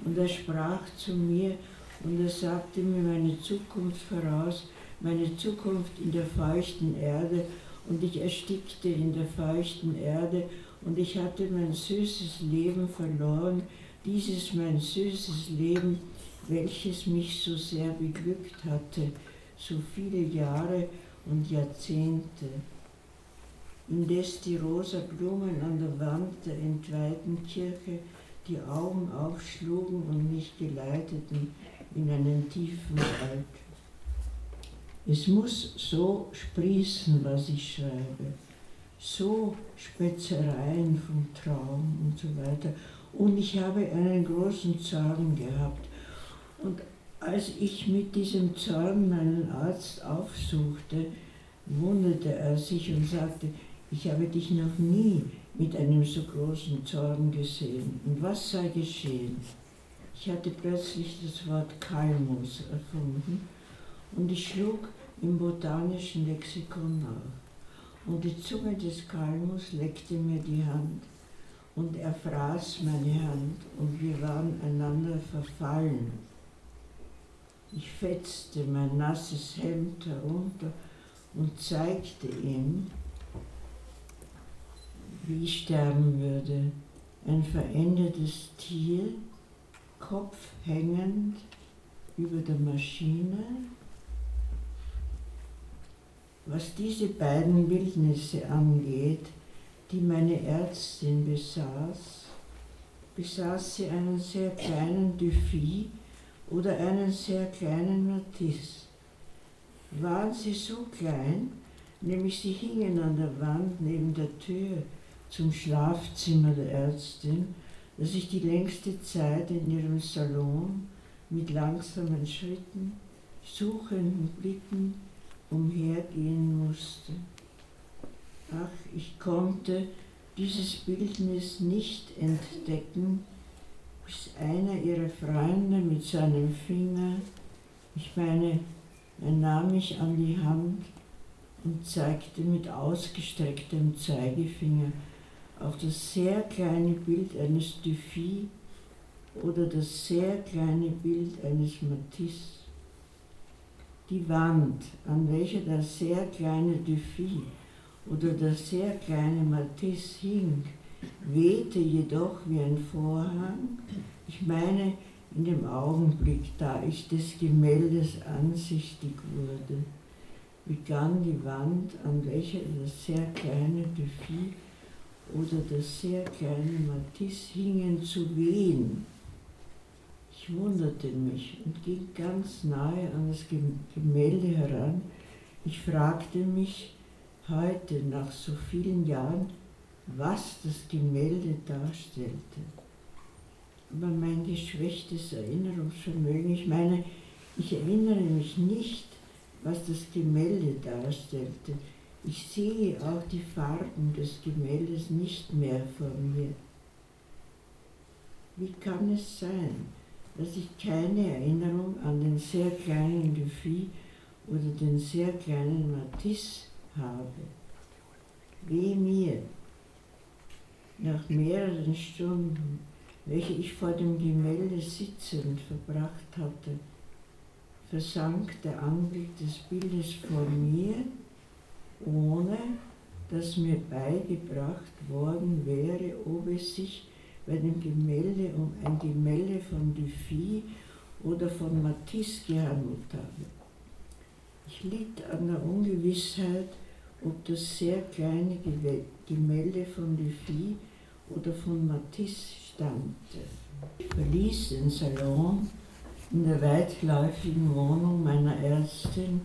Und er sprach zu mir und er sagte mir meine Zukunft voraus, meine Zukunft in der feuchten Erde. Und ich erstickte in der feuchten Erde und ich hatte mein süßes Leben verloren, dieses mein süßes Leben, welches mich so sehr beglückt hatte, so viele Jahre und Jahrzehnte. Indes die rosa Blumen an der Wand der entweihten Kirche die Augen aufschlugen und mich geleiteten in einen tiefen Wald. Es muss so sprießen, was ich schreibe, so Spitzereien vom Traum und so weiter. Und ich habe einen großen Zorn gehabt. Und als ich mit diesem Zorn meinen Arzt aufsuchte, wunderte er sich und sagte, ich habe dich noch nie mit einem so großen Zorn gesehen. Und was sei geschehen? Ich hatte plötzlich das Wort Kalmus erfunden und ich schlug im botanischen Lexikon nach. Und die Zunge des Kalmus leckte mir die Hand und er fraß meine Hand und wir waren einander verfallen. Ich fetzte mein nasses Hemd herunter und zeigte ihm, wie ich sterben würde. Ein verendetes Tier, Kopf hängend über der Maschine. Was diese beiden Bildnisse angeht, die meine Ärztin besaß, besaß sie einen sehr kleinen Dufy oder einen sehr kleinen Matisse. Waren sie so klein, nämlich sie hingen an der Wand neben der Tür zum Schlafzimmer der Ärztin, dass ich die längste Zeit in ihrem Salon mit langsamen Schritten, suchenden Blicken umhergehen musste. Ach, ich konnte dieses Bildnis nicht entdecken, bis einer ihrer Freunde mit seinem Finger, ich meine, er nahm mich an die Hand und zeigte mit ausgestrecktem Zeigefinger auf das sehr kleine Bild eines Dufy oder das sehr kleine Bild eines Matisse. Die Wand, an welcher das sehr kleine Dufy oder das sehr kleine Matisse hing, wehte jedoch wie ein Vorhang. Ich meine, in dem Augenblick, da ich des Gemäldes ansichtig wurde, begann die Wand, an welcher das sehr kleine Dufy oder das sehr kleine Matisse hingen, zu wehen. Ich wunderte mich und ging ganz nahe an das Gemälde heran. Ich fragte mich heute, nach so vielen Jahren, was das Gemälde darstellte. Aber mein geschwächtes Erinnerungsvermögen, ich meine, ich erinnere mich nicht, was das Gemälde darstellte. Ich sehe auch die Farben des Gemäldes nicht mehr vor mir. Wie kann es sein, dass ich keine Erinnerung an den sehr kleinen Dufy oder den sehr kleinen Matisse habe? Weh mir! Nach mehreren Stunden, welche ich vor dem Gemälde sitzend verbracht hatte, versank der Anblick des Bildes vor mir ohne dass mir beigebracht worden wäre, ob es sich bei dem Gemälde um ein Gemälde von Dufy oder von Matisse gehandelt habe. Ich litt an der Ungewissheit, ob das sehr kleine Gemälde von Dufy oder von Matisse stammte. Ich verließ den Salon in der weitläufigen Wohnung meiner Ärztin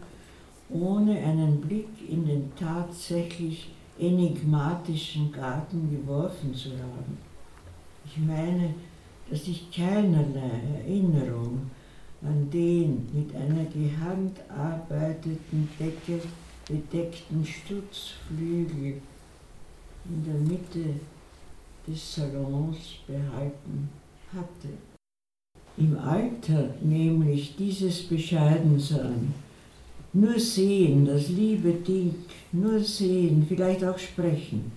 ohne einen Blick in den tatsächlich enigmatischen Garten geworfen zu haben. Ich meine, dass ich keinerlei Erinnerung an den mit einer gehandarbeiteten Decke bedeckten Stutzflügel in der Mitte des Salons behalten hatte. im Alter nämlich dieses Bescheidensein, nur sehen, das liebe Ding, nur sehen, vielleicht auch sprechen,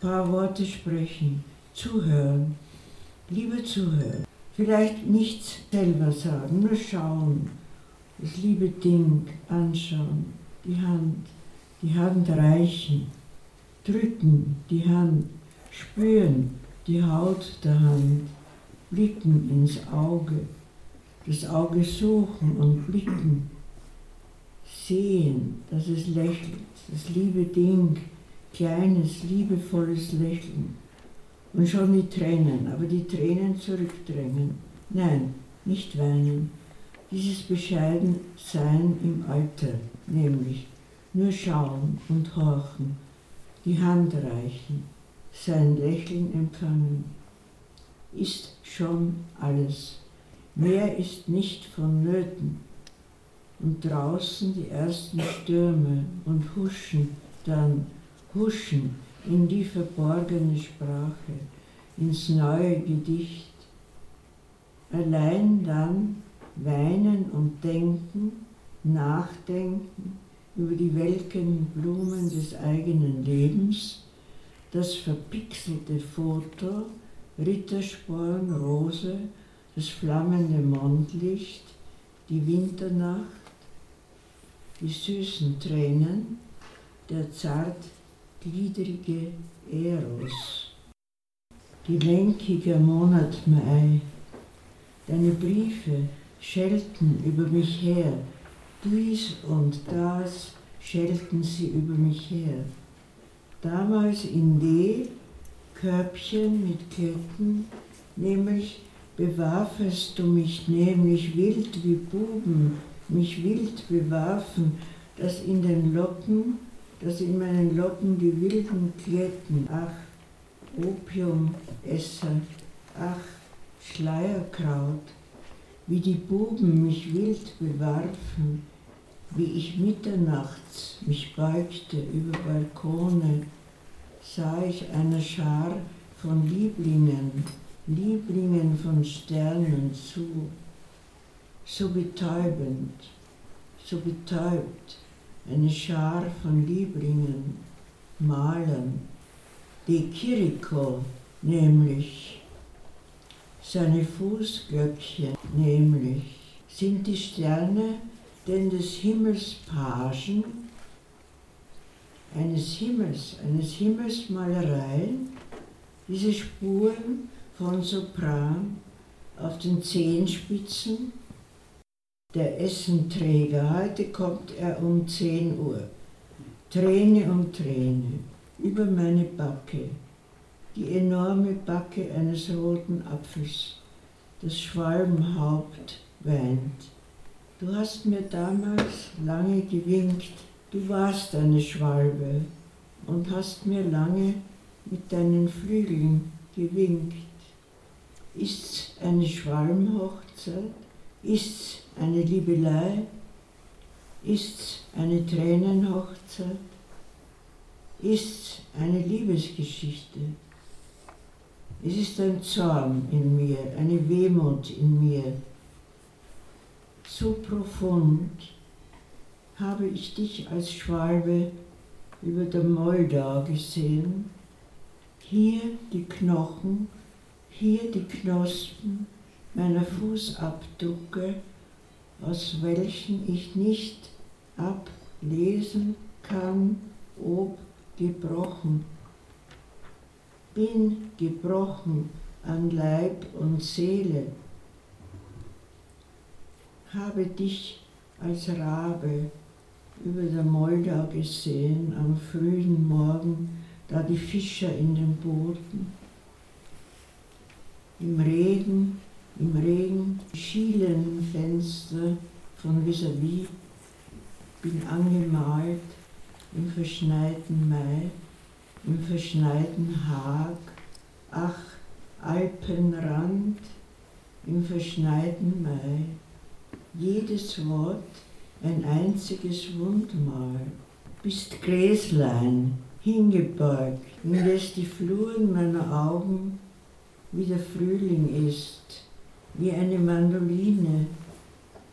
paar Worte sprechen, zuhören, lieber zuhören, vielleicht nichts selber sagen, nur schauen, das liebe Ding anschauen, die Hand, die Hand reichen, drücken die Hand, spüren. Die Haut der Hand, blicken ins Auge, das Auge suchen und blicken, sehen, dass es lächelt, das liebe Ding, kleines, liebevolles Lächeln und schon die Tränen, aber die Tränen zurückdrängen. Nein, nicht weinen, dieses Bescheidensein im Alter, nämlich nur schauen und horchen, die Hand reichen, sein Lächeln empfangen, ist schon alles. Mehr ist nicht vonnöten. Und draußen die ersten Stürme und huschen dann, huschen in die verborgene Sprache, ins neue Gedicht. Allein dann weinen und denken, nachdenken über die welken Blumen des eigenen Lebens, das verpixelte Foto, Rittersporn, Rose, das flammende Mondlicht, die Winternacht, die süßen Tränen, der zartgliedrige Eros, die lenkige Monat Mai, deine Briefe schelten über mich her, dies und das schelten sie über mich her. Damals in D, Körbchen mit Ketten, nämlich bewarfest du mich nämlich wild wie Buben, mich wild bewarfen, dass in den Locken, dass in meinen Locken die wilden Kletten, ach, Opiumesser, ach, Schleierkraut, wie die Buben mich wild bewarfen, wie ich mitternachts mich beugte über Balkone, sah ich eine Schar von Lieblingen, Lieblingen von Sternen zu, so betäubend, so betäubt, eine Schar von Lieblingen, Malern, die Kiriko nämlich, seine Fußglöckchen nämlich, sind die Sterne denn des Himmels Pagen, eines Himmels, eines Himmels Malereien, diese Spuren von Sopran auf den Zehenspitzen. Der Essenträger, heute kommt er um 10 Uhr. Träne um Träne über meine Backe, die enorme Backe eines roten Apfels. Das Schwalbenhaupt weint. Du hast mir damals lange gewinkt, du warst eine Schwalbe und hast mir lange mit deinen Flügeln gewinkt. Ist's eine Schwalmhochzeit? Ist's eine Liebelei? Ist's eine Tränenhochzeit? Ist's eine Liebesgeschichte? Es ist ein Zorn in mir, eine Wehmut in mir, so profund habe ich dich als Schwalbe über der Moldau gesehen. Hier die Knochen, hier die Knospen meiner Fußabdrücke, aus welchen ich nicht ablesen kann, ob gebrochen. Bin gebrochen an Leib und Seele habe dich als Rabe über der Moldau gesehen am frühen Morgen, da die Fischer in den Booten im Regen, im Regen schielen Fenster von vis-à-vis, bin angemalt im verschneiten Mai, im verschneiten Haag, ach, Alpenrand, im verschneiten Mai. Jedes Wort ein einziges Wundmal. Bist Gräslein, hingebeugt, indes die Fluren meiner Augen wie der Frühling ist, wie eine Mandoline,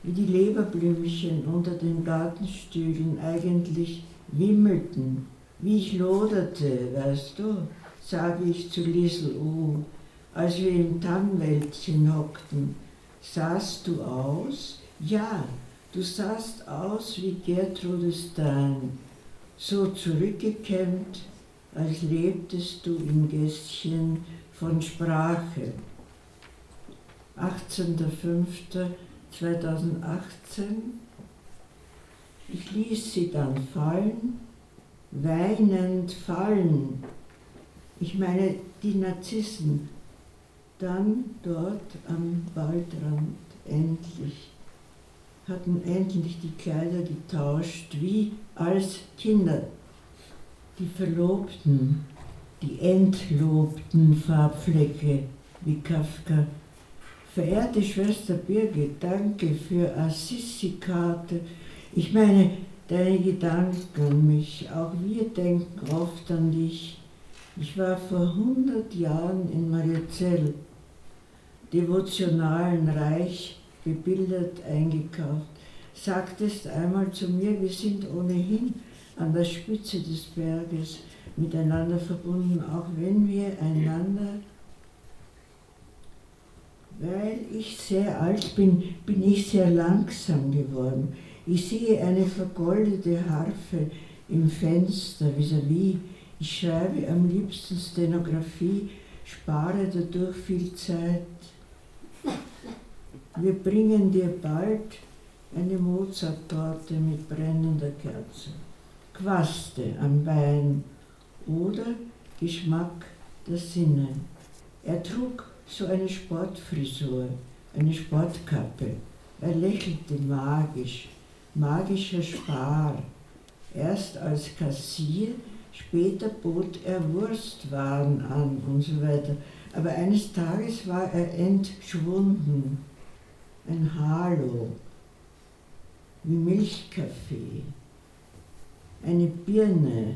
wie die Leberblümchen unter den Gartenstühlen eigentlich wimmelten, wie ich loderte, weißt du, sage ich zu Liesel U, als wir im Tannenwäldchen hockten. Sahst du aus? Ja, du sahst aus wie Gertrude Stein, so zurückgekämmt, als lebtest du im Gästchen von Sprache. 18.05.2018 Ich ließ sie dann fallen, weinend fallen. Ich meine die Narzissen, dann dort am Waldrand endlich, hatten endlich die Kleider getauscht, wie als Kinder. Die Verlobten, die entlobten Farbflecke, wie Kafka. Verehrte Schwester Birgit, danke für Assisi-Karte. Ich meine, deine Gedanken an mich, auch wir denken oft an dich. Ich war vor hundert Jahren in Mariazell devotionalen Reich bebildert eingekauft, sagtest einmal zu mir, wir sind ohnehin an der Spitze des Berges miteinander verbunden, auch wenn wir einander, weil ich sehr alt bin, bin ich sehr langsam geworden. Ich sehe eine vergoldete Harfe im Fenster vis-à-vis. -vis. Ich schreibe am liebsten Stenografie, spare dadurch viel Zeit. Wir bringen dir bald eine Mozart-Torte mit brennender Kerze, Quaste am Bein oder Geschmack der Sinne. Er trug so eine Sportfrisur, eine Sportkappe. Er lächelte magisch, magischer Spar. Erst als Kassier, später bot er Wurstwaren an und so weiter. Aber eines Tages war er entschwunden ein Halo, wie Milchkaffee, eine Birne,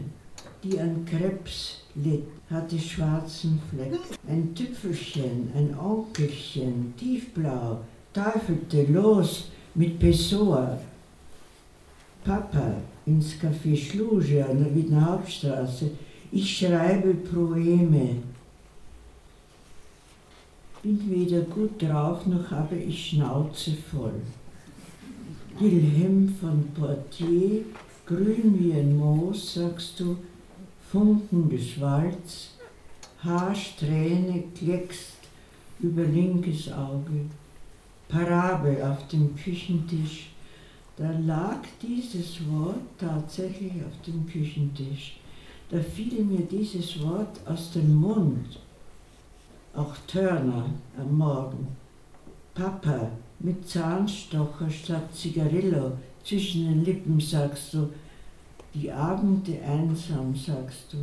die an Krebs litt, hatte schwarzen Fleck. Ein Tüpfelchen, ein Onkelchen, tiefblau, teufelte los mit Pessoa. Papa ins Café Schluge an der Wiener Hauptstraße. Ich schreibe Proeme bin weder gut drauf, noch habe ich Schnauze voll. Wilhelm von Portier, grün wie ein Moos, sagst du, funkendes Walz, Haarsträhne kleckst über linkes Auge, Parabel auf dem Küchentisch. Da lag dieses Wort tatsächlich auf dem Küchentisch. Da fiel mir dieses Wort aus dem Mund auch Turner am Morgen. Papa mit Zahnstocher statt Zigarillo zwischen den Lippen sagst du, die Abende einsam sagst du,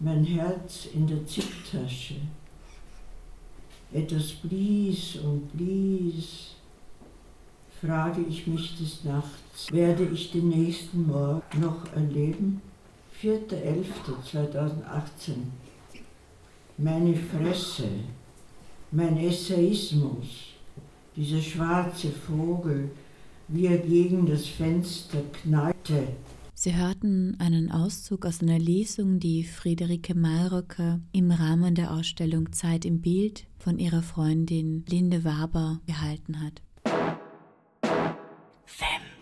mein Herz in der Zicktasche. Etwas blies und blies, frage ich mich des Nachts, werde ich den nächsten Morgen noch erleben? 4.11.2018 meine Fresse, mein Essayismus, dieser schwarze Vogel, wie er gegen das Fenster knallte. Sie hörten einen Auszug aus einer Lesung, die Friederike Malröcker im Rahmen der Ausstellung Zeit im Bild von ihrer Freundin Linde Waber gehalten hat. Femme.